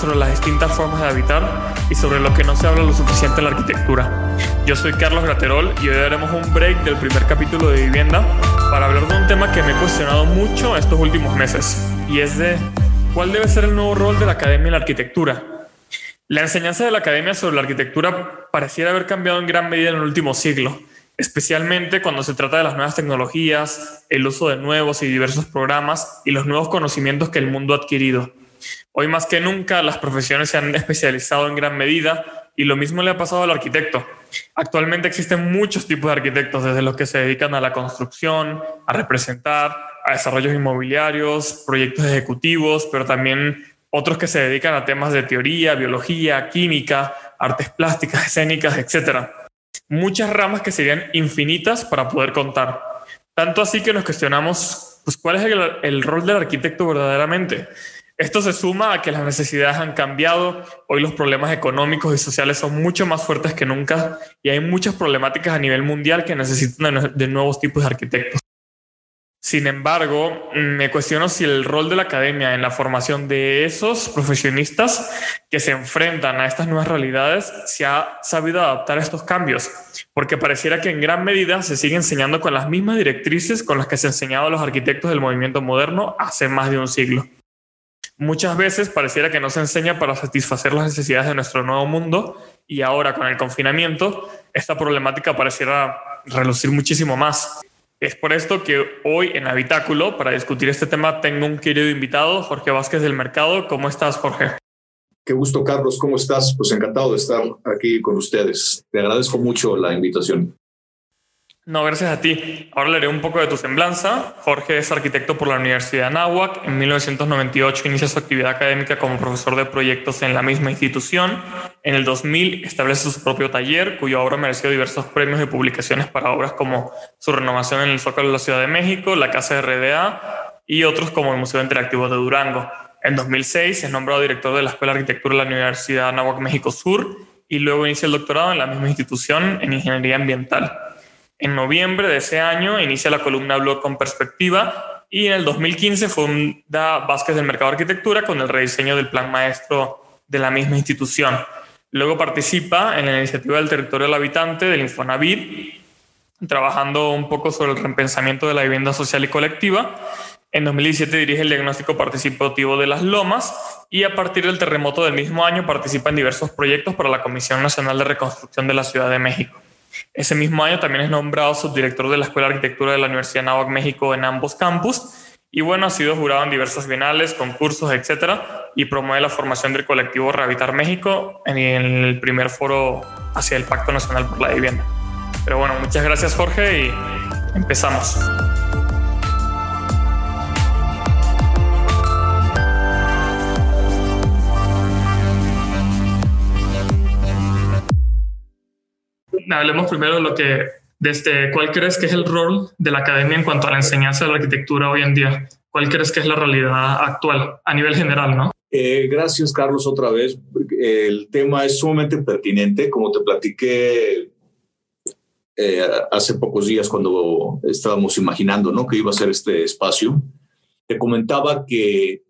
sobre las distintas formas de habitar y sobre lo que no se habla lo suficiente en la arquitectura. Yo soy Carlos Graterol y hoy haremos un break del primer capítulo de vivienda para hablar de un tema que me he cuestionado mucho estos últimos meses y es de cuál debe ser el nuevo rol de la academia en la arquitectura. La enseñanza de la academia sobre la arquitectura pareciera haber cambiado en gran medida en el último siglo especialmente cuando se trata de las nuevas tecnologías, el uso de nuevos y diversos programas y los nuevos conocimientos que el mundo ha adquirido. Hoy más que nunca las profesiones se han especializado en gran medida y lo mismo le ha pasado al arquitecto. Actualmente existen muchos tipos de arquitectos, desde los que se dedican a la construcción, a representar, a desarrollos inmobiliarios, proyectos ejecutivos, pero también otros que se dedican a temas de teoría, biología, química, artes plásticas, escénicas, etcétera muchas ramas que serían infinitas para poder contar. Tanto así que nos cuestionamos, pues, ¿cuál es el, rol del arquitecto verdaderamente? Esto se suma a que las necesidades han cambiado, hoy los problemas económicos y sociales son mucho más fuertes que nunca y hay muchas problemáticas a nivel mundial que necesitan de nuevos tipos de arquitectos. Sin embargo, me cuestiono si el rol de la academia en la formación de esos profesionistas que se enfrentan a estas nuevas realidades se ha sabido adaptar a estos cambios, porque pareciera que en gran medida se sigue enseñando con las mismas directrices con las que se enseñaba a los arquitectos del movimiento moderno hace más de un siglo. Muchas veces pareciera que no se enseña para satisfacer las necesidades de nuestro nuevo mundo y ahora con el confinamiento esta problemática pareciera relucir muchísimo más. Es por esto que hoy en Habitáculo, para discutir este tema, tengo un querido invitado, Jorge Vázquez del Mercado. ¿Cómo estás, Jorge? Qué gusto, Carlos. ¿Cómo estás? Pues encantado de estar aquí con ustedes. Te agradezco mucho la invitación. No, gracias a ti. Ahora leeré un poco de tu semblanza. Jorge es arquitecto por la Universidad de Anáhuac. En 1998 inicia su actividad académica como profesor de proyectos en la misma institución. En el 2000 establece su propio taller, cuya obra mereció diversos premios y publicaciones para obras como su renovación en el Zócalo de la Ciudad de México, la Casa de RDA y otros como el Museo Interactivo de Durango. En 2006 es nombrado director de la Escuela de Arquitectura de la Universidad de Anáhuac México Sur y luego inicia el doctorado en la misma institución en Ingeniería Ambiental. En noviembre de ese año inicia la columna Blog con Perspectiva y en el 2015 funda Vázquez del Mercado de Arquitectura con el rediseño del plan maestro de la misma institución. Luego participa en la iniciativa del territorio del habitante del Infonavit, trabajando un poco sobre el repensamiento de la vivienda social y colectiva. En 2017 dirige el diagnóstico participativo de las lomas y a partir del terremoto del mismo año participa en diversos proyectos para la Comisión Nacional de Reconstrucción de la Ciudad de México. Ese mismo año también es nombrado subdirector de la Escuela de Arquitectura de la Universidad Nahuac, México, en ambos campus. Y bueno, ha sido jurado en diversos bienales, concursos, etcétera, y promueve la formación del colectivo Rehabilitar México en el primer foro hacia el Pacto Nacional por la Vivienda. Pero bueno, muchas gracias, Jorge, y empezamos. Hablemos primero de lo que, desde, ¿cuál crees que es el rol de la academia en cuanto a la enseñanza de la arquitectura hoy en día? ¿Cuál crees que es la realidad actual a nivel general, no? Eh, gracias, Carlos, otra vez. El tema es sumamente pertinente. Como te platiqué eh, hace pocos días cuando estábamos imaginando ¿no? que iba a ser este espacio, te comentaba que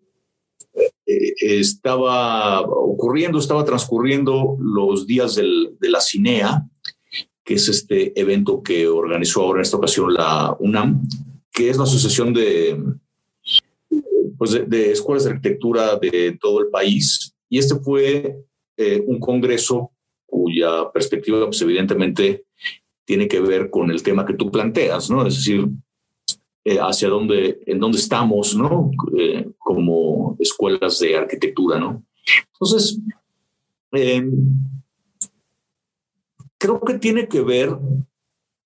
eh, estaba ocurriendo, estaba transcurriendo los días de la CINEA que es este evento que organizó ahora en esta ocasión la UNAM, que es la asociación de, pues de, escuelas de arquitectura de todo el país. Y este fue eh, un congreso cuya perspectiva, pues evidentemente, tiene que ver con el tema que tú planteas, ¿no? Es decir, eh, hacia dónde, en dónde estamos, ¿no? Eh, como escuelas de arquitectura, ¿no? Entonces, creo que tiene que ver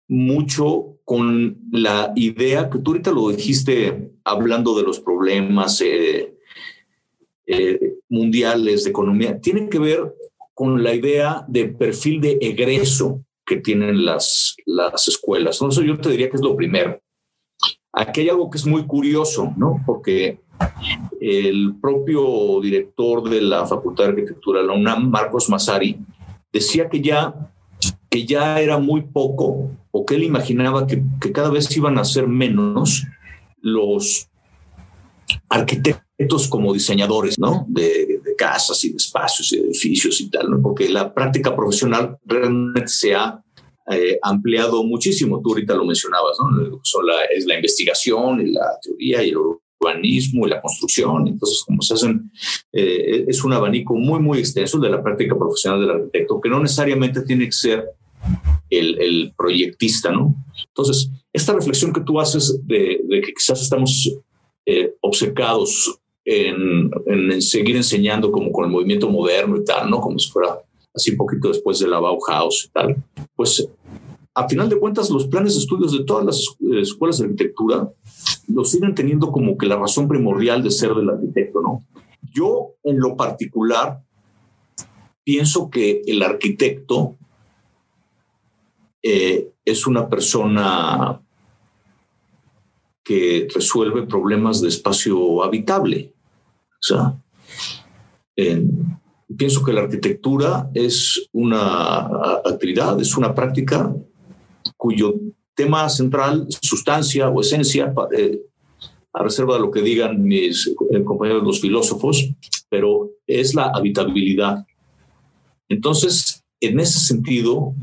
mucho con la idea que tú ahorita lo dijiste hablando de los problemas eh, eh, mundiales de economía, tiene que ver con la idea de perfil de egreso que tienen las, las escuelas. Entonces yo te diría que es lo primero. Aquí hay algo que es muy curioso, ¿no? Porque el propio director de la Facultad de Arquitectura, la UNAM, Marcos Massari, decía que ya ya era muy poco, o que él imaginaba que, cada vez iban a ser menos los arquitectos como diseñadores ¿no? de, de casas y de espacios y edificios y tal, ¿no? porque la práctica profesional realmente se ha eh, ampliado muchísimo. Tú ahorita lo mencionabas, ¿no? es la investigación y la teoría y el urbanismo y la construcción. Entonces, como se hacen, eh, es un abanico muy, muy extenso de la práctica profesional del arquitecto, que no necesariamente tiene que ser el, el proyectista, ¿no? Entonces, esta reflexión que tú haces de, de que quizás estamos eh, obcecados en, en, seguir enseñando como con el movimiento moderno y tal, ¿no? Como si fuera así un poquito después de la Bauhaus y tal. Pues, a final de cuentas, los planes de estudios de todas las escuelas de arquitectura lo siguen teniendo como que la razón primordial de ser del arquitecto, ¿no? Yo, en lo particular, pienso que el arquitecto eh, es una persona que resuelve problemas de espacio habitable. O sea, pienso que la arquitectura es una actividad, es una práctica cuyo tema central, sustancia o esencia, eh, a reserva de lo que digan mis eh, compañeros los filósofos, pero es la habitabilidad. Entonces, en ese sentido,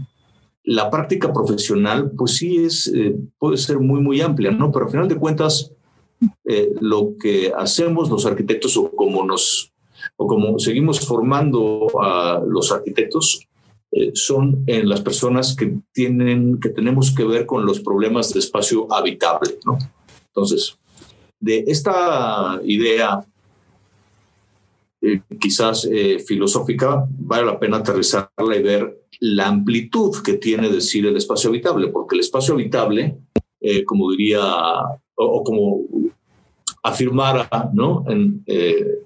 la práctica profesional, pues sí es, eh, puede ser muy, muy amplia, ¿no? Pero al final de cuentas, eh, lo que hacemos los arquitectos o como nos, o como seguimos formando a los arquitectos, eh, son en las personas que tienen, que tenemos que ver con los problemas de espacio habitable, ¿no? Entonces, de esta idea quizás filosófica, vale la pena aterrizarla y ver la amplitud que tiene decir el espacio habitable, porque el espacio habitable, eh, como diría, o, como afirmara, ¿no? En, eh,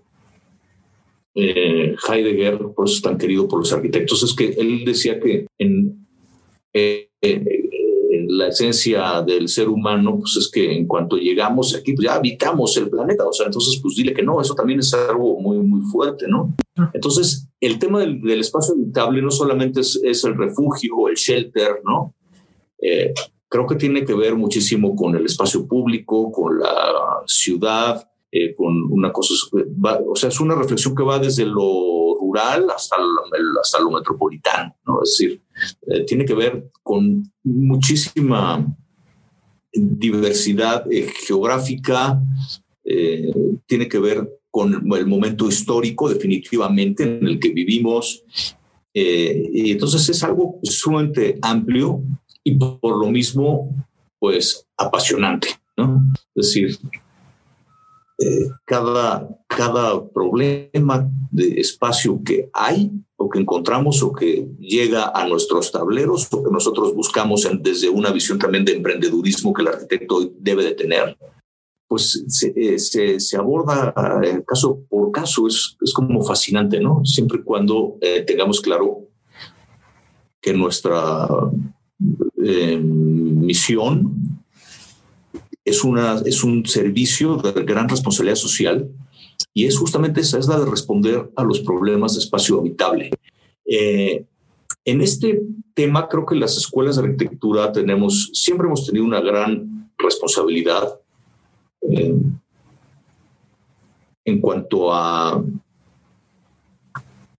eh, Heidegger, por eso es tan querido por los arquitectos, es que él decía que en, la esencia del ser humano, pues es que en cuanto llegamos aquí, pues ya habitamos el planeta, o sea, entonces pues dile que no, eso también es algo muy, muy fuerte, ¿no? Entonces, el tema del, espacio habitable no solamente es, el refugio el shelter, ¿no? Eh, creo que tiene que ver muchísimo con el espacio público, con la ciudad, eh, con una cosa, o sea, es una reflexión que va desde lo hasta lo, hasta lo metropolitano, ¿no? Es decir, eh, tiene que ver con muchísima diversidad geográfica, tiene que ver con el momento histórico definitivamente en el que vivimos. Eh, y entonces es algo sumamente amplio y por lo mismo, pues apasionante, ¿no? Es decir, eh, cada, cada problema de espacio que hay o que encontramos o que llega a nuestros tableros o que nosotros buscamos desde una visión también de emprendedurismo que el arquitecto debe de tener, pues se, eh, se, se, aborda eh, caso por caso, es, es, como fascinante, ¿no? Siempre y cuando eh, tengamos claro que nuestra misión es, una, es un servicio de gran responsabilidad social y es justamente esa, es la de responder a los problemas de espacio habitable. en este tema creo que las escuelas de arquitectura tenemos, siempre hemos tenido una gran responsabilidad en cuanto a,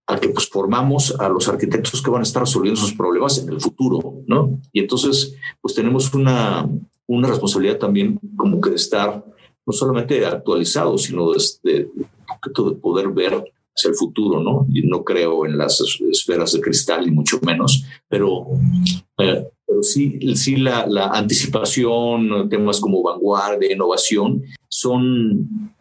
a que pues formamos a los arquitectos que van a estar resolviendo esos problemas en el futuro, ¿no? Y entonces pues tenemos una, una responsabilidad también como que de estar no solamente actualizados, sino de, de poder ver hacia el futuro, ¿no? Y no creo en las esferas de cristal y mucho menos, pero eh, pero sí, sí la, la anticipación, temas como vanguardia, innovación, son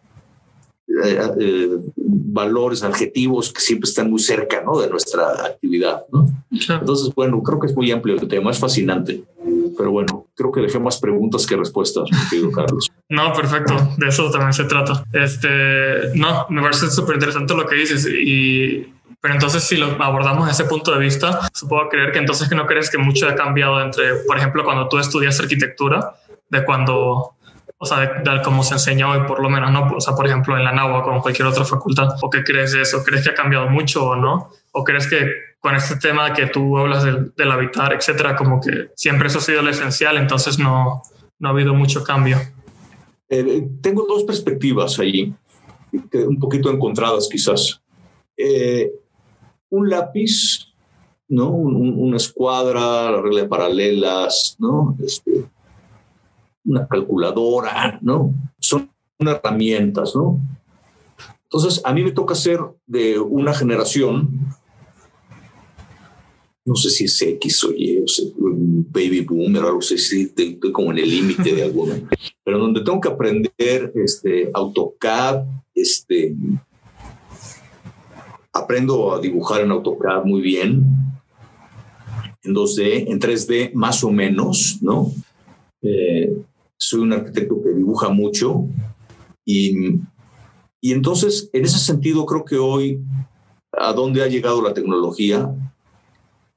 eh, eh, valores, adjetivos que siempre están muy cerca ¿no? de nuestra actividad. ¿no? Entonces, bueno, creo que es muy amplio el tema, es fascinante. Pero bueno, creo que dejé más preguntas que respuestas, querido Carlos. No, perfecto, de eso también se trata. Este, no, me parece súper interesante lo que dices y pero entonces si lo abordamos desde ese punto de vista, supongo creer que entonces que no crees que mucho ha cambiado entre, por ejemplo, cuando tú estudias arquitectura, de cuando, o sea, de, cómo se enseña hoy por lo menos, ¿no? O sea, por ejemplo, en la NAUA o en cualquier otra facultad. ¿O qué crees de eso? ¿Crees que ha cambiado mucho o no? ¿O crees que con este tema que tú hablas del, del habitar, etcétera, como que siempre eso ha sido lo esencial, entonces no, no ha habido mucho cambio? Eh, tengo dos perspectivas ahí, un poquito encontradas quizás. eh, un lápiz, ¿no? una escuadra, la regla de paralelas, ¿no? Este, una calculadora, ¿no? Son herramientas, ¿no? Entonces, a mí me toca ser de una generación, no sé si es X o Y, o sea, baby boomer, o algo así, estoy, como en el límite de alguno, pero donde tengo que aprender este, AutoCAD, este, aprendo a dibujar en AutoCAD muy bien, en 2D, en 3D más o menos, ¿no? Eh, soy un arquitecto que dibuja mucho y, y entonces, en ese sentido, creo que hoy, a dónde ha llegado la tecnología,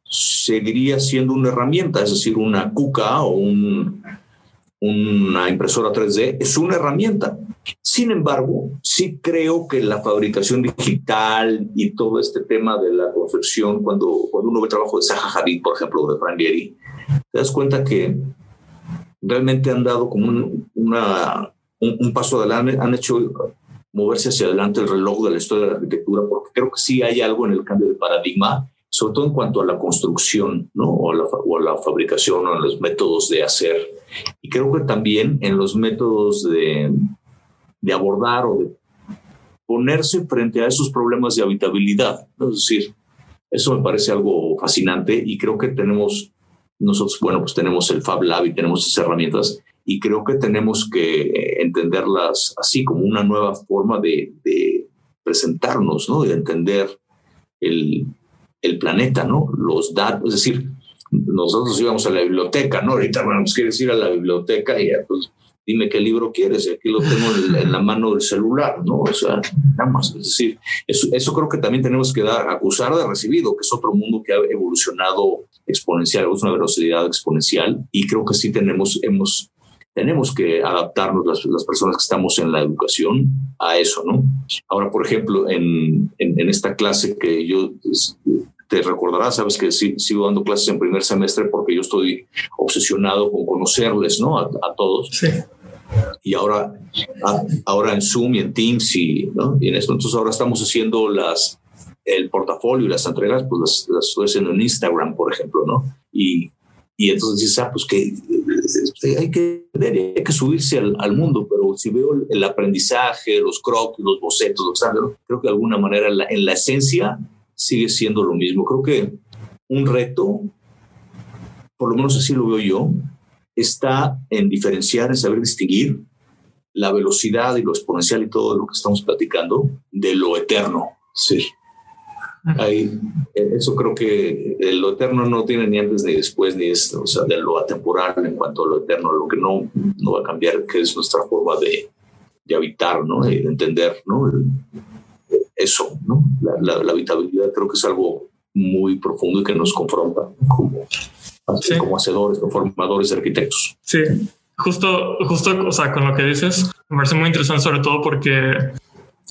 seguiría siendo una herramienta, es decir, una KUKA o un, una impresora 3D es una herramienta. Sin embargo, sí creo que la fabricación digital y todo este tema de la confección, cuando, cuando uno ve trabajo de Zaha Hadid, por ejemplo, de Frank Gehry, te das cuenta que realmente han dado como un, una, un, paso adelante, han hecho moverse hacia adelante el reloj de la historia de la arquitectura, porque creo que sí hay algo en el cambio de paradigma, sobre todo en cuanto a la construcción, ¿no? O, la, o la fabricación o los métodos de hacer. Y creo que también en los métodos de, de abordar o de ponerse frente a esos problemas de habitabilidad. ¿no? Es decir, eso me parece algo fascinante y creo que tenemos nosotros, bueno, pues tenemos el Fab Lab y tenemos esas herramientas y creo que tenemos que entenderlas así como una nueva forma de, presentarnos, ¿no? De entender el, el, planeta, ¿no? Los datos, es decir, nosotros íbamos a la biblioteca, ¿no? Ahorita, bueno, pues quieres ir a la biblioteca y pues dime qué libro quieres, y aquí lo tengo en, la mano del celular, ¿no? O sea, nada más. Es decir, eso, eso, creo que también tenemos que dar, acusar de recibido, que es otro mundo que ha evolucionado exponencial, es una velocidad exponencial, y creo que sí tenemos, hemos, tenemos que adaptarnos las, las, personas que estamos en la educación a eso, ¿no? Ahora, por ejemplo, en, en, esta clase que yo te recordarás, sabes que sigo dando clases en primer semestre porque yo estoy obsesionado con conocerles, ¿no? A, a todos. Sí y ahora, ahora en Zoom y en Teams y, ¿no? y en esto. Entonces ahora estamos haciendo las, el portafolio y las entregas, pues las, estoy haciendo en Instagram, por ejemplo, ¿no? Y, y entonces dices, ah, pues que hay que, hay que subirse al, al, mundo, pero si veo el, aprendizaje, los croquis, los bocetos, los, creo que de alguna manera la, en la esencia sigue siendo lo mismo. Creo que un reto, por lo menos así lo veo yo, está en diferenciar, en saber distinguir la velocidad y lo exponencial y todo lo que estamos platicando de lo eterno. Sí. Ahí, eh, eso creo que lo eterno no tiene ni antes ni después, ni es, o sea, de lo atemporal en cuanto a lo eterno, lo que no, no va a cambiar, que es nuestra forma de, de habitar, ¿no? de entender, ¿no? eso, ¿no? La, la, habitabilidad creo que es algo muy profundo y que nos confronta como, como hacedores o formadores de arquitectos. Sí, justo, justo, o sea, con lo que dices, me parece muy interesante, sobre todo porque,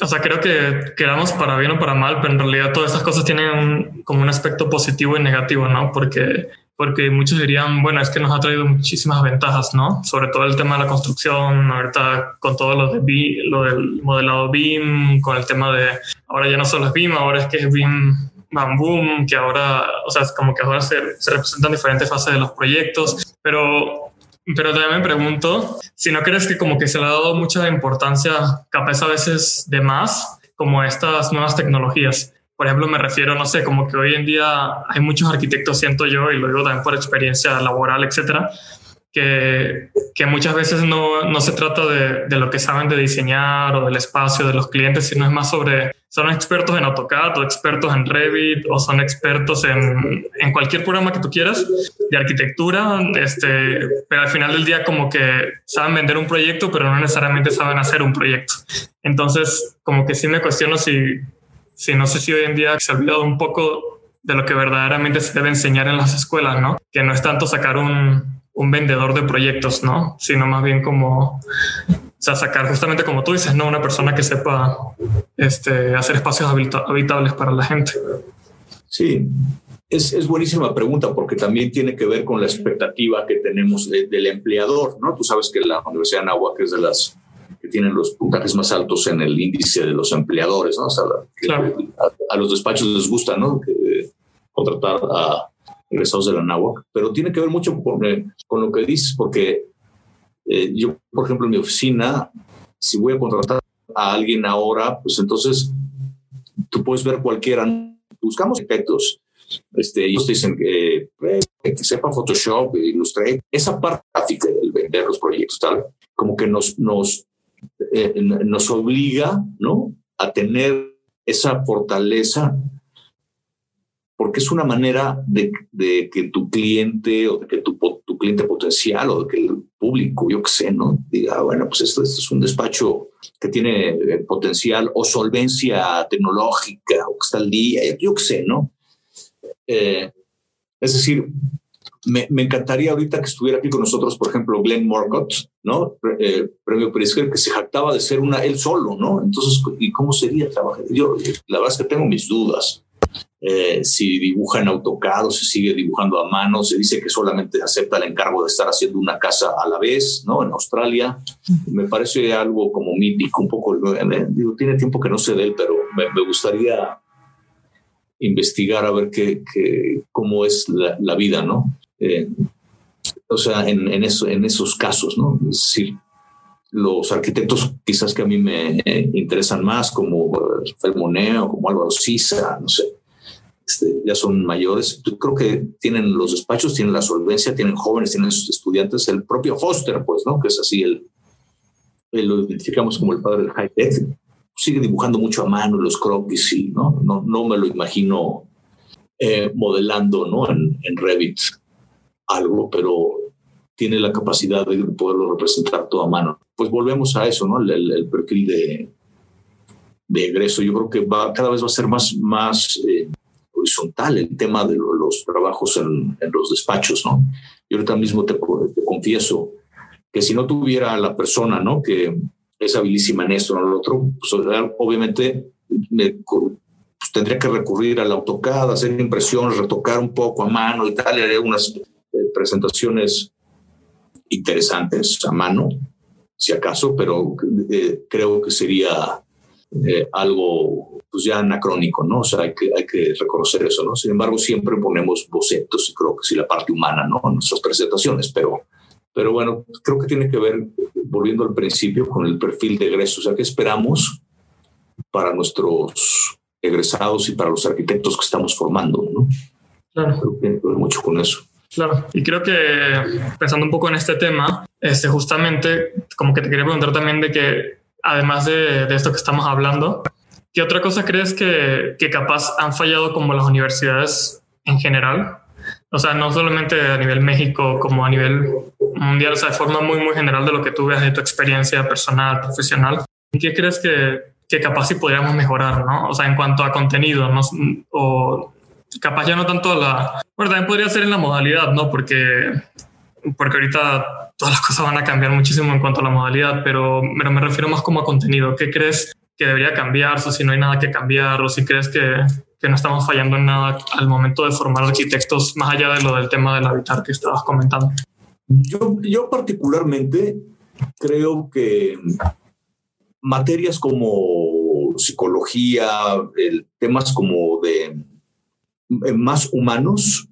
o sea, creo que quedamos para bien o para mal, pero en realidad todas estas cosas tienen como un aspecto positivo y negativo, ¿no? Porque porque muchos dirían, bueno, es que nos ha traído muchísimas ventajas, ¿no? Sobre todo el tema de la construcción, ahorita con todo lo, de lo del modelado BIM, con el tema de, ahora ya no solo es BIM, ahora es que es BIM Bam que ahora, o sea, como que ahora se, se representan diferentes fases de los proyectos, pero pero también me pregunto si no crees que como que se le ha dado mucha importancia, capaz a veces de más, como estas nuevas tecnologías. Por ejemplo, me refiero, no sé, como que hoy en día hay muchos arquitectos, siento yo, y lo digo también por experiencia laboral, etcétera, que, que muchas veces no, no se trata de, de, lo que saben de diseñar o del espacio de los clientes, sino es más sobre, son expertos en AutoCAD o expertos en Revit o son expertos en, en cualquier programa que tú quieras de arquitectura, este, pero al final del día como que saben vender un proyecto, pero no necesariamente saben hacer un proyecto. Entonces, como que sí me cuestiono si, si no sé si hoy en día se ha olvidado un poco de lo que verdaderamente se debe enseñar en las escuelas, ¿no? Que no es tanto sacar un, un vendedor de proyectos, ¿no? Sino más bien como, o sea, sacar justamente como tú dices, ¿no? Una persona que sepa este, hacer espacios habitables para la gente. Sí, es, es, buenísima pregunta porque también tiene que ver con la expectativa que tenemos del empleador, ¿no? Tú sabes que la Universidad de Anáhuac es de las que tienen los puntajes más altos en el índice de los empleadores, ¿no? O sea, a, los despachos les gusta, ¿no? contratar a egresados de la NAWAC, pero tiene que ver mucho con, eh, con lo que dices, porque eh, yo, por ejemplo, en mi oficina, si voy a contratar a alguien ahora, pues entonces tú puedes ver cualquiera. Buscamos efectos. Este, ellos dicen que, eh, que sepa Photoshop, Illustrator, esa parte gráfica del vender los proyectos, tal, como que nos, nos, nos obliga ¿no? a tener esa fortaleza porque es una manera de, que tu cliente o de que tu, tu, cliente potencial o de que el público, yo qué sé, ¿no? Diga, bueno, pues esto, es un despacho que tiene eh, potencial o solvencia tecnológica o que está al día, yo qué sé, ¿no? Eh, es decir, me, me, encantaría ahorita que estuviera aquí con nosotros, por ejemplo, Glenn Morcott, ¿no? Eh, premio Pritzker, que se jactaba de ser una él solo, ¿no? Entonces, ¿y cómo sería trabajar? Yo, la verdad es que tengo mis dudas. Eh, si dibuja en AutoCAD o se sigue dibujando a mano. Se dice que solamente acepta el encargo de estar haciendo una casa a la vez, ¿no? En Australia. Me parece algo como mítico, un poco. Eh, digo, tiene tiempo que no sé de él, pero me, gustaría investigar a ver qué, cómo es la, vida, ¿no? Eh, o sea, en, en, eso, en esos casos, ¿no? Es decir, los arquitectos quizás que a mí me interesan más, como Rafael Moneo, como Álvaro Sisa, no sé, este, ya son mayores. Yo creo que tienen los despachos, tienen la solvencia, tienen jóvenes, tienen sus estudiantes. El propio Foster, pues, ¿no? Que es así, el, lo identificamos como el padre del high tech. Sigue dibujando mucho a mano los croquis y no, no, no me lo imagino eh, modelando, ¿no? En, en Revit algo, pero tiene la capacidad de poderlo representar todo a mano. Pues volvemos a eso, ¿no? El, perfil de, de egreso, yo creo que va, cada vez va a ser más, más eh, horizontal el tema de los trabajos en, los despachos, ¿no? Yo ahorita mismo te, confieso que si no tuviera la persona, ¿no? Que es habilísima en esto o en lo otro, pues obviamente pues, tendría que recurrir al AutoCAD, hacer impresiones, retocar un poco a mano y tal, y unas eh, presentaciones interesantes a mano, si acaso, pero eh, creo que sería eh, algo pues ya anacrónico, ¿no? O sea, hay que, hay que reconocer eso, ¿no? Sin embargo, siempre ponemos bocetos y creo que sí la parte humana, ¿no? En nuestras presentaciones, pero, pero bueno, creo que tiene que ver, volviendo al principio, con el perfil de egreso, o sea, ¿qué esperamos para nuestros egresados y para los arquitectos que estamos formando, ¿no? Claro. Creo que tiene que ver mucho con eso. Claro, y creo que pensando un poco en este tema, este, justamente como que te quería preguntar también de que además de, de esto que estamos hablando, ¿qué otra cosa crees que, que capaz han fallado como las universidades en general? O sea, no solamente a nivel México, como a nivel mundial, o sea, de forma muy, muy general de lo que tú veas de tu experiencia personal, profesional. ¿Qué crees que, que capaz sí podríamos mejorar, no? O sea, en cuanto a contenido, ¿no? O capaz ya no tanto la... Bueno, también podría ser en la modalidad, ¿no? Porque, porque ahorita todas las cosas van a cambiar muchísimo en cuanto a la modalidad, pero, me refiero más como a contenido. ¿Qué crees que debería cambiarse o si no hay nada que cambiar o si crees que, que no estamos fallando en nada al momento de formar arquitectos, más allá de lo del tema del habitar que estabas comentando? Yo, yo particularmente creo que materias como psicología, el, temas como de eh, más humanos,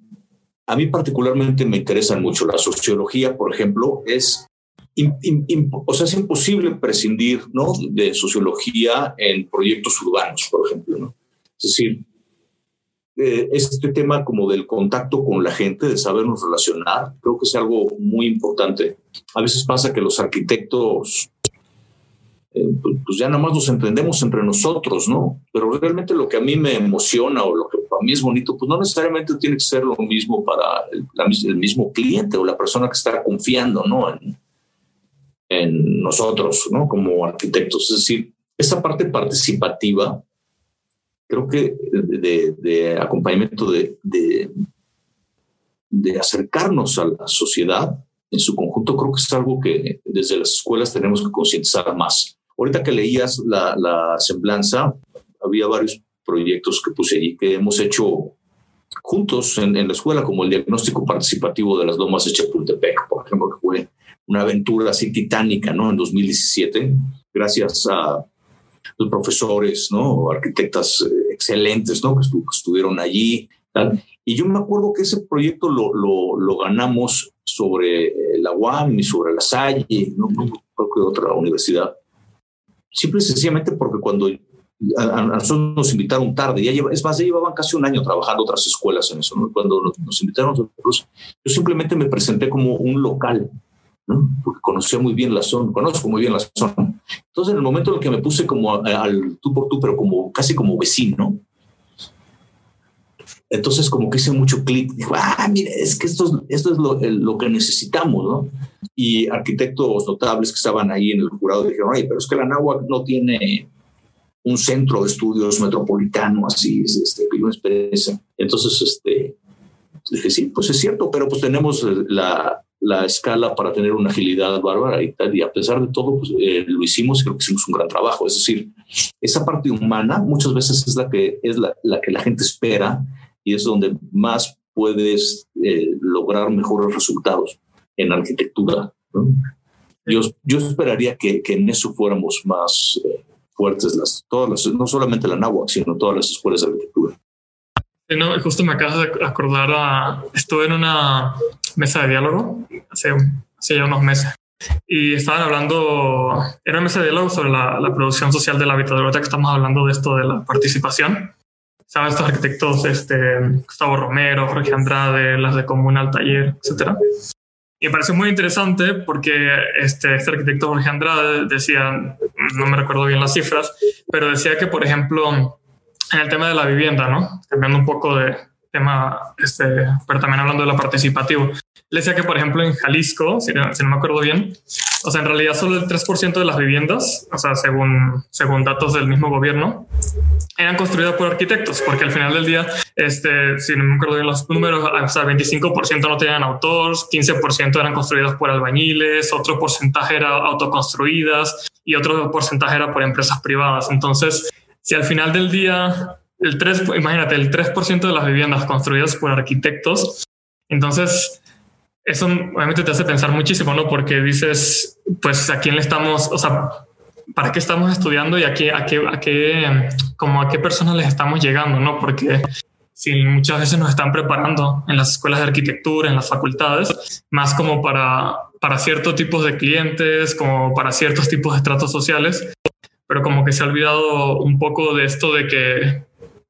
a mí particularmente me interesan mucho. La sociología, por ejemplo, es, o sea, es imposible prescindir ¿no? de sociología en proyectos urbanos, por ejemplo. ¿no? Es decir, eh, este tema como del contacto con la gente, de sabernos relacionar, creo que es algo muy importante. A veces pasa que los arquitectos eh, pues, pues ya nada más nos entendemos entre nosotros, ¿no? Pero realmente lo que a mí me emociona o lo que para mí es bonito, pues no necesariamente tiene que ser lo mismo para el, mismo cliente o la persona que está confiando, ¿no? En, en nosotros, ¿no? Como arquitectos. Es decir, esa parte participativa, creo que de, de acompañamiento de, de, de acercarnos a la sociedad en su conjunto, creo que es algo que desde las escuelas tenemos que concientizar más. Ahorita que leías la, la semblanza, había varios proyectos que puse allí que hemos hecho juntos en, en, la escuela, como el diagnóstico participativo de las lomas de Chapultepec, por ejemplo, que fue una aventura así titánica, ¿no? En 2017, gracias a los profesores, ¿no? Arquitectas eh, excelentes, ¿no? Que, estuvieron allí. Y yo me acuerdo que ese proyecto lo, lo, ganamos sobre la UAM y sobre la Salle, no, creo que otra universidad. Simple y sencillamente porque cuando a, nosotros nos invitaron tarde, ya lleva, es más, ya llevaban casi un año trabajando otras escuelas en eso, ¿no? Cuando nos, invitaron nosotros, yo simplemente me presenté como un local, ¿no? Porque conocía muy bien la zona, conozco muy bien la zona. Entonces, en el momento en el que me puse como al tú por tú, pero como casi como vecino, entonces como que hice mucho clic, dijo, ah, mire, es que esto, esto es lo, lo, que necesitamos, ¿no? Y arquitectos notables que estaban ahí en el jurado dijeron, ay, pero es que la náhuatl no tiene un centro de estudios metropolitano, así, este, una experiencia. Entonces, este, dije, sí, pues es cierto, pero pues tenemos la, la escala para tener una agilidad bárbara y tal, y a pesar de todo, pues, eh, lo hicimos y creo que hicimos un gran trabajo. Es decir, esa parte humana muchas veces es la que, es la, la que la gente espera y es donde más puedes eh, lograr mejores resultados en arquitectura. Yo, yo esperaría que, que, en eso fuéramos más eh, fuertes, las, todas las, no solamente la NAWAC, sino todas las escuelas de arquitectura. no, justo me acabo de acordar, a, estuve en una mesa de diálogo hace, hace ya unos meses y estaban hablando, era una mesa de diálogo sobre la, la producción social de la habitadora, que estamos hablando de esto de la participación. Saben estos arquitectos, este, Gustavo Romero, Jorge Andrade, las de Comunal Taller, etcétera. Y me pareció muy interesante porque este, este arquitecto Jorge Andrade decía, no me recuerdo bien las cifras, pero decía que, por ejemplo, en el tema de la vivienda, ¿no? Cambiando un poco de tema, este, pero también hablando de lo participativo, le decía que, por ejemplo, en Jalisco, si no, si no me acuerdo bien, o sea, en realidad solo el 3% de las viviendas, o sea, según, según datos del mismo gobierno, eran construidas por arquitectos, porque al final del día, este, si no me acuerdo bien los números, o sea, 25% no tenían autores, 15% eran construidas por albañiles, otro porcentaje era autoconstruidas y otro porcentaje era por empresas privadas. Entonces, si al final del día, el 3, imagínate, el 3% de las viviendas construidas por arquitectos, entonces eso obviamente te hace pensar muchísimo, ¿no? Porque dices, pues a quién le estamos, o sea, ¿para qué estamos estudiando y a qué, a qué, a qué, como a qué personas les estamos llegando, ¿no? Porque si muchas veces nos están preparando en las escuelas de arquitectura, en las facultades, más como para, para ciertos tipos de clientes, como para ciertos tipos de estratos sociales, pero como que se ha olvidado un poco de esto de que,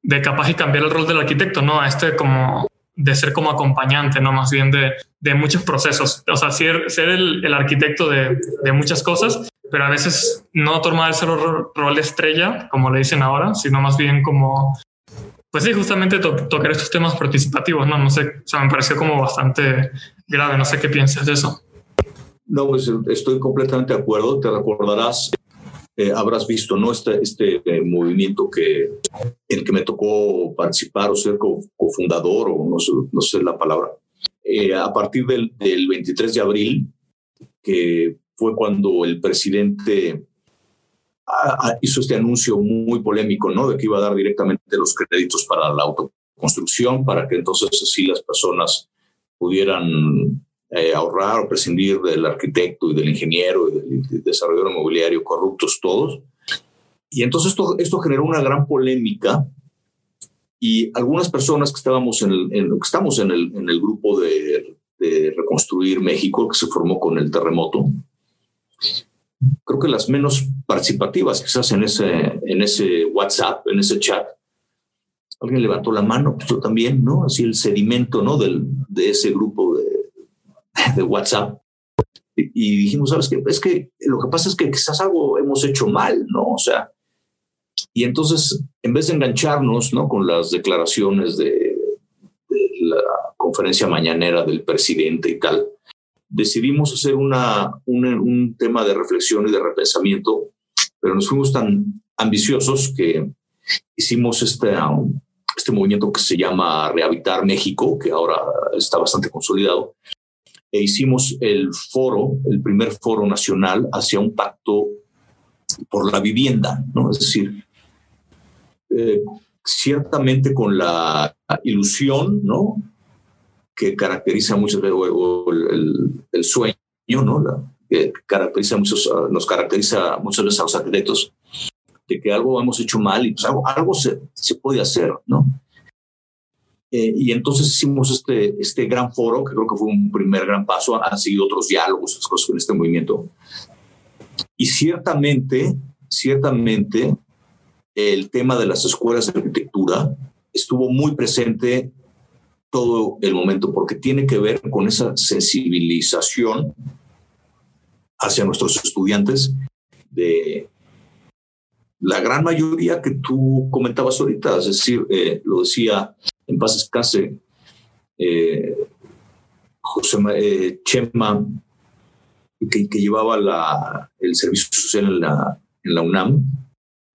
de capaz y cambiar el rol del arquitecto, ¿no? A este como de ser como acompañante, no más bien de, de muchos procesos. O sea, ser, ser el, el arquitecto de, de, muchas cosas, pero a veces no tomar ese rol estrella, como le dicen ahora, sino más bien como, pues sí, justamente tocar estos temas participativos, ¿no? No sé, o sea, me pareció como bastante grave, no sé qué piensas de eso. No, pues estoy completamente de acuerdo. Te recordarás eh, habrás visto, ¿no? Este, este eh, movimiento que, en el que me tocó participar o ser cofundador, o no sé, no sé la palabra, eh, a partir del, del, 23 de abril, que fue cuando el presidente hizo este anuncio muy polémico, ¿no? De que iba a dar directamente los créditos para la autoconstrucción, para que entonces así las personas pudieran eh, ahorrar o prescindir del arquitecto y del ingeniero y del, desarrollador inmobiliario, corruptos todos. Y entonces esto, esto generó una gran polémica y algunas personas que estábamos en el, que estamos en el, en el grupo de, de, Reconstruir México, que se formó con el terremoto, creo que las menos participativas quizás en ese, en ese WhatsApp, en ese chat, alguien levantó la mano, pues yo también, ¿no? Así el sedimento, ¿no? Del, de ese grupo de, WhatsApp. Y, dijimos, ¿sabes qué? Es que lo que pasa es que quizás algo hemos hecho mal, ¿no? O sea, y entonces, en vez de engancharnos, ¿no? Con las declaraciones de, la conferencia mañanera del presidente y tal, decidimos hacer una, un, tema de reflexión y de repensamiento, pero nos fuimos tan ambiciosos que hicimos este, este movimiento que se llama Rehabitar México, que ahora está bastante consolidado, e hicimos el foro, el primer foro nacional hacia un pacto por la vivienda, ¿no? Es decir, eh, ciertamente con la ilusión, ¿no? Que caracteriza mucho el, el, sueño ¿no? La, que caracteriza muchos, nos caracteriza muchas veces a los arquitectos, de que algo hemos hecho mal y pues algo, algo se, se puede hacer, ¿no? Eh, y entonces hicimos este, este gran foro, que creo que fue un primer gran paso. Han seguido otros diálogos, cosas con este movimiento. Y ciertamente, ciertamente, el tema de las escuelas de arquitectura estuvo muy presente todo el momento, porque tiene que ver con esa sensibilización hacia nuestros estudiantes de la gran mayoría que tú comentabas ahorita, es decir, eh, lo decía en paz escase, eh, José eh, Chema, que, que llevaba la, el servicio social en la, en la UNAM,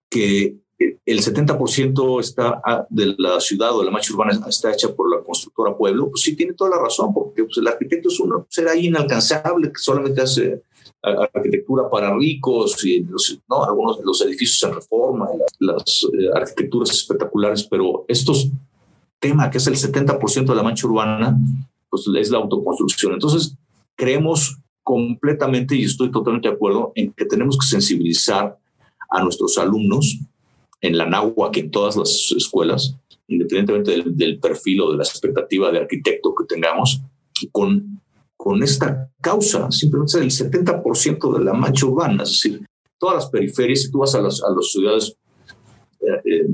que el 70% está ah, de la ciudad o de la mancha urbana está hecha por la constructora Pueblo, pues sí tiene toda la razón, porque pues, el arquitecto es un ser ahí inalcanzable que solamente hace arquitectura para ricos y ¿no? algunos de los edificios en reforma, las eh, arquitecturas espectaculares, pero estos tema que es el 70% de la mancha urbana, pues es la autoconstrucción. Entonces, creemos completamente, y estoy totalmente de acuerdo, en que tenemos que sensibilizar a nuestros alumnos en la que en todas las escuelas, independientemente del, del, perfil o de la expectativa de arquitecto que tengamos, con, con esta causa, simplemente el 70% de la mancha urbana, es decir, todas las periferias, si tú vas a las, a las ciudades eh, eh,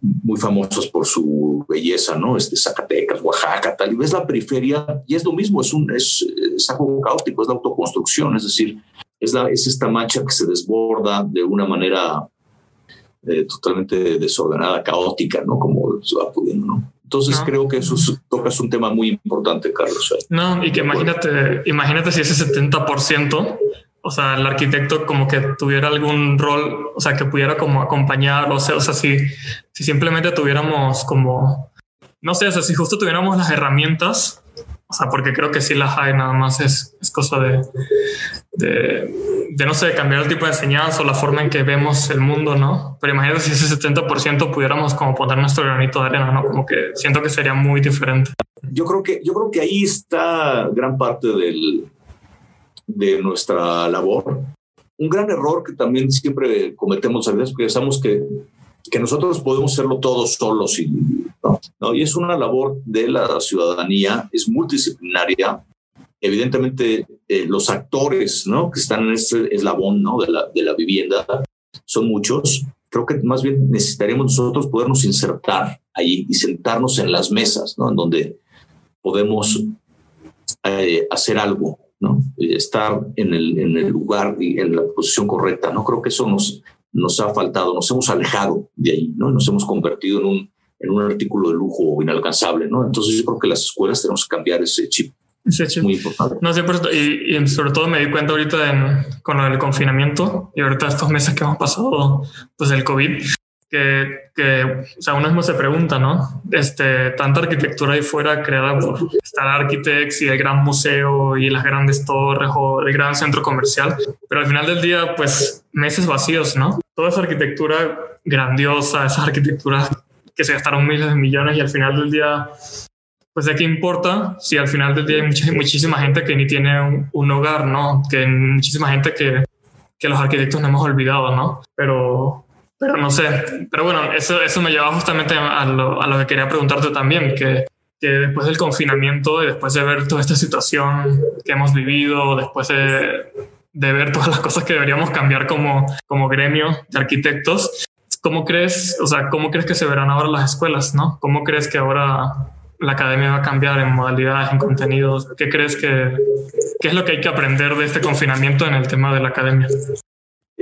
muy famosas por su belleza, ¿no? Este, Zacatecas, Oaxaca, tal, y ves la periferia y es lo mismo, es, un, es, es algo caótico, es la autoconstrucción, es decir, es, la, es esta mancha que se desborda de una manera eh, totalmente desordenada, caótica, ¿no? Como se va pudiendo, ¿no? Entonces creo que eso tocas un tema muy importante, Carlos. No, y que imagínate, imagínate si ese 70% o sea, el arquitecto como que tuviera algún rol, o sea, que pudiera como acompañar, o sea, o sea, si, si simplemente tuviéramos como, no sé, o sea, si justo tuviéramos las herramientas, o sea, porque creo que sí las hay, nada más es, es cosa de, de, de, no sé, cambiar el tipo de enseñanza o la forma en que vemos el mundo, ¿no? Pero imagínate si ese 70% pudiéramos como poner nuestro granito de arena, ¿no? Como que siento que sería muy diferente. Yo creo que, yo creo que ahí está gran parte del, de nuestra labor. Un gran error que también siempre cometemos a veces, pensamos que, que nosotros podemos hacerlo todos solos y, ¿no? y es una labor de la ciudadanía, es multidisciplinaria. Evidentemente, eh, los actores ¿no? que están en este eslabón ¿no? de, la, de la vivienda son muchos. Creo que más bien necesitaríamos nosotros podernos insertar ahí y sentarnos en las mesas, ¿no? en donde podemos eh, hacer algo ¿no? Estar en el, en el lugar y en la posición correcta, ¿no? Creo que eso nos, nos ha faltado, nos hemos alejado de ahí, ¿no? Nos hemos convertido en un, en un artículo de lujo inalcanzable, ¿no? Entonces yo creo que las escuelas tenemos que cambiar ese chip. Ese chip. Muy importante. No sé, y, y, sobre todo me di cuenta ahorita en, con lo del confinamiento y ahorita estos meses que hemos pasado, pues el COVID, que, que, o sea, uno mismo se pregunta, ¿no? Este, tanta arquitectura ahí fuera creada por Star Architects y el gran museo y las grandes torres o el gran centro comercial, pero al final del día, pues meses vacíos, ¿no? Toda esa arquitectura grandiosa, esas arquitecturas que se gastaron miles de millones y al final del día, pues de qué importa si al final del día hay muchísima gente que ni tiene un, un hogar, ¿no? Que muchísima gente que, que los arquitectos no hemos olvidado, ¿no? Pero pero no sé, pero bueno, eso, eso me lleva justamente a lo, a lo que quería preguntarte también, que, que después del confinamiento y después de ver toda esta situación que hemos vivido, después de, de ver todas las cosas que deberíamos cambiar como, como gremio de arquitectos, ¿cómo crees, o sea, cómo crees que se verán ahora las escuelas, no? ¿Cómo crees que ahora la academia va a cambiar en modalidades, en contenidos? ¿Qué crees que, qué es lo que hay que aprender de este confinamiento en el tema de la academia?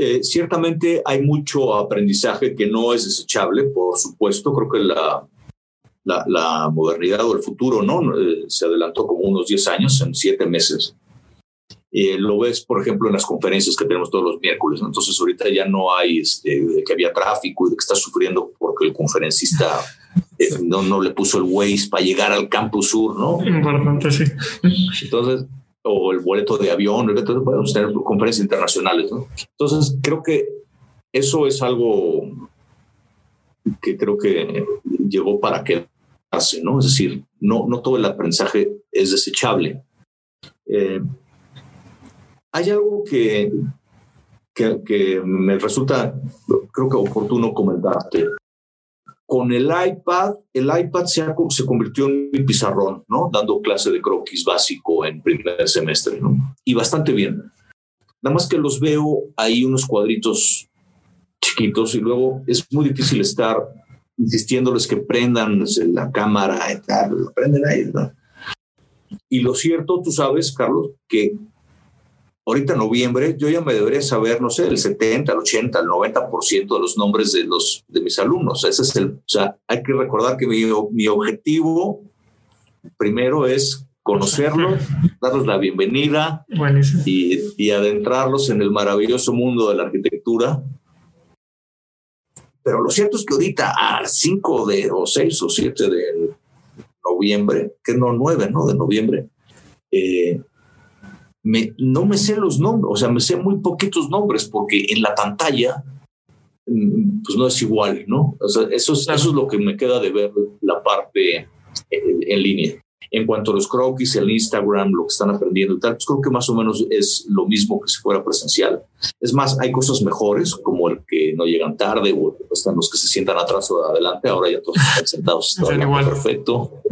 Eh, ciertamente hay mucho aprendizaje que no es desechable, por supuesto. Creo que la, la, modernidad o el futuro no eh, se adelantó como unos 10 años, en 7 meses. Eh, lo ves, por ejemplo, en las conferencias que tenemos todos los miércoles. Entonces, ahorita ya no hay este, de que había tráfico y de que está sufriendo porque el conferencista no, no le puso el Waze para llegar al campus sur, ¿no? Importante, sí. Entonces, o el boleto de avión, entonces podemos tener conferencias internacionales. Entonces, creo que eso es algo que creo que llegó para quedarse, ¿no? Es decir, no, no todo el aprendizaje es desechable. Eh, hay algo que, que, que me resulta, creo que oportuno comentarte con el iPad, el iPad se, se convirtió en mi pizarrón, ¿no? Dando clase de croquis básico en primer semestre, ¿no? Y bastante bien. Nada más que los veo ahí unos cuadritos chiquitos y luego es muy difícil estar insistiéndoles que prendan la cámara y tal, prenden ahí, ¿no? Y lo cierto, tú sabes, Carlos, que ahorita en noviembre yo ya me debería saber, no sé, el 70, el 80, el 90% de los nombres de, los, de mis alumnos. Ese es el, o sea, hay que recordar que mi, mi objetivo primero es conocerlos, darles la bienvenida y, y, adentrarlos en el maravilloso mundo de la arquitectura. Pero lo cierto es que ahorita a 5 de, o 6 o 7 de noviembre, que no 9, ¿no? De noviembre, eh, no me sé los nombres, o sea, me sé muy poquitos nombres porque en la pantalla mm, pues no es igual, ¿no? O sea, eso es, eso es lo que me queda de ver la parte en, línea. En cuanto a los croquis, el Instagram, lo que están aprendiendo y tal, pues creo que más o menos es lo mismo que si fuera presencial. Es más, hay cosas mejores, como el que no llegan tarde o están los que se sientan atrás o adelante. Ahora ya todos están sentados, está perfecto.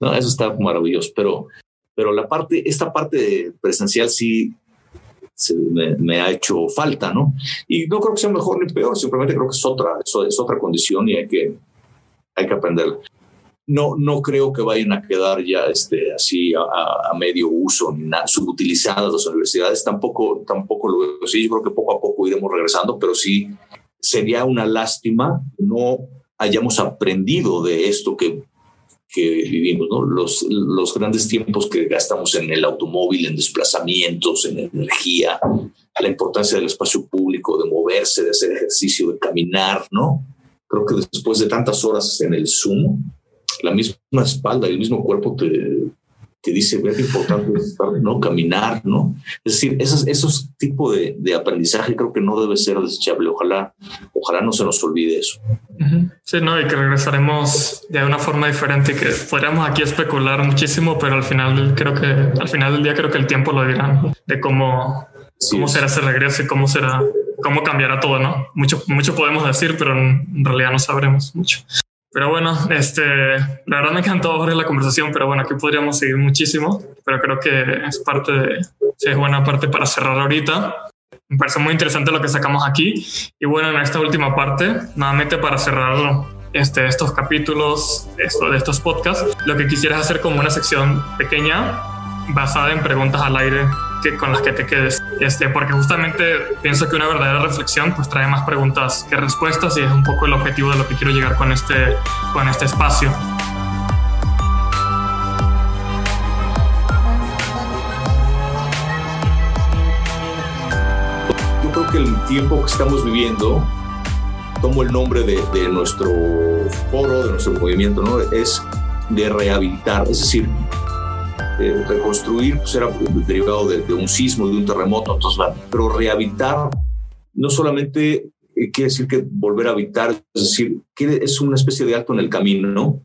no, eso está maravilloso, pero pero la parte, esta parte presencial sí me, ha hecho falta, ¿no? Y no creo que sea mejor ni peor, simplemente creo que es otra, es otra condición y hay que, hay que aprenderla. No, no creo que vayan a quedar ya este, así a, medio uso, ni nada, subutilizadas las universidades, tampoco, tampoco lo veo así, yo creo que poco a poco iremos regresando, pero sí sería una lástima no hayamos aprendido de esto que que vivimos, ¿no? Los, los grandes tiempos que gastamos en el automóvil, en desplazamientos, en energía, la importancia del espacio público, de moverse, de hacer ejercicio, de caminar, ¿no? Creo que después de tantas horas en el Zoom, la misma espalda y el mismo cuerpo te, te dice, es importante ¿no? Caminar, ¿no? Es decir, esos, esos tipos de, de, aprendizaje creo que no debe ser desechable. Ojalá, ojalá no se nos olvide eso. Sí, no, y que regresaremos de una forma diferente, que podríamos aquí especular muchísimo, pero al final creo que, al final del día creo que el tiempo lo dirá, de cómo, cómo será ese regreso y cómo será, cómo cambiará todo, ¿no? Mucho, mucho podemos decir, pero en realidad no sabremos mucho. Pero bueno, este, la verdad me encantó la conversación, pero bueno, aquí podríamos seguir muchísimo, pero creo que es parte de, es buena parte para cerrar ahorita. Me parece muy interesante lo que sacamos aquí. Y bueno, en esta última parte, nuevamente para cerrar este, estos capítulos esto, de estos podcasts, lo que quisiera es hacer como una sección pequeña basada en preguntas al aire que, con las que te quedes. Este, porque justamente pienso que una verdadera reflexión pues trae más preguntas que respuestas y es un poco el objetivo de lo que quiero llegar con este, con este espacio. Yo creo que el tiempo que estamos viviendo, tomo el nombre de, nuestro foro, de nuestro movimiento, ¿no? es de rehabilitar, es decir, reconstruir pues era derivado de, un sismo, de un terremoto, entonces, pero rehabilitar no solamente eh, quiere decir que volver a habitar, es decir, que es una especie de alto en el camino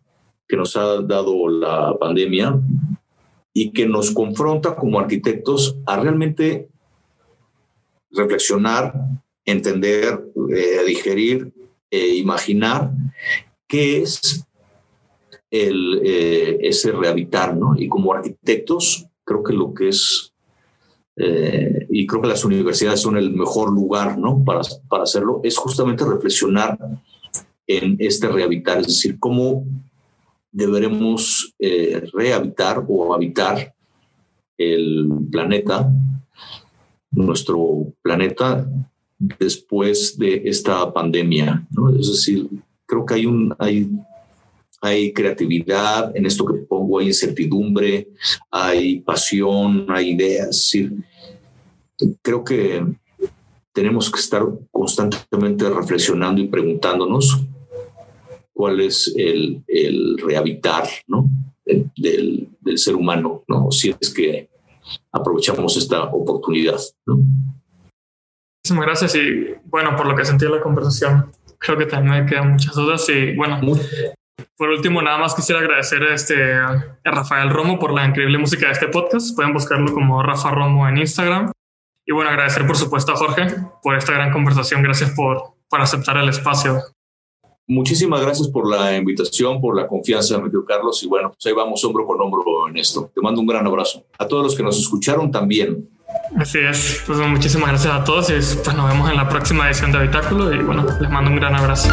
que nos ha dado la pandemia y que nos confronta como arquitectos a realmente reflexionar, entender, eh, digerir e imaginar qué es el, eh, ese rehabilitar, ¿no? Y como arquitectos, creo que lo que es, eh, y creo que las universidades son el mejor lugar, ¿no? Para, para hacerlo, es justamente reflexionar en este rehabilitar, es decir, cómo deberemos eh, rehabilitar o habitar el planeta, nuestro planeta, después de esta pandemia, ¿no? Es decir, creo que hay un, hay hay creatividad, en esto que pongo hay incertidumbre, hay pasión, hay ideas. creo que tenemos que estar constantemente reflexionando y preguntándonos cuál es el, el rehabitar ¿no? del, del, ser humano, ¿no? si es que aprovechamos esta oportunidad. ¿no? Muchísimas gracias y bueno, por lo que sentí en la conversación, creo que también me quedan muchas dudas y bueno, por último, nada más quisiera agradecer a, este, a Rafael Romo por la increíble música de este podcast. Pueden buscarlo como Rafa Romo en Instagram. Y bueno, agradecer por supuesto a Jorge por esta gran conversación. Gracias por, por aceptar el espacio. Muchísimas gracias por la invitación, por la confianza, mi Carlos. Y bueno, pues ahí vamos hombro con hombro en esto. Te mando un gran abrazo. A todos los que nos escucharon también. Así es. Pues muchísimas gracias a todos y pues nos vemos en la próxima edición de Habitáculo. Y bueno, les mando un gran abrazo.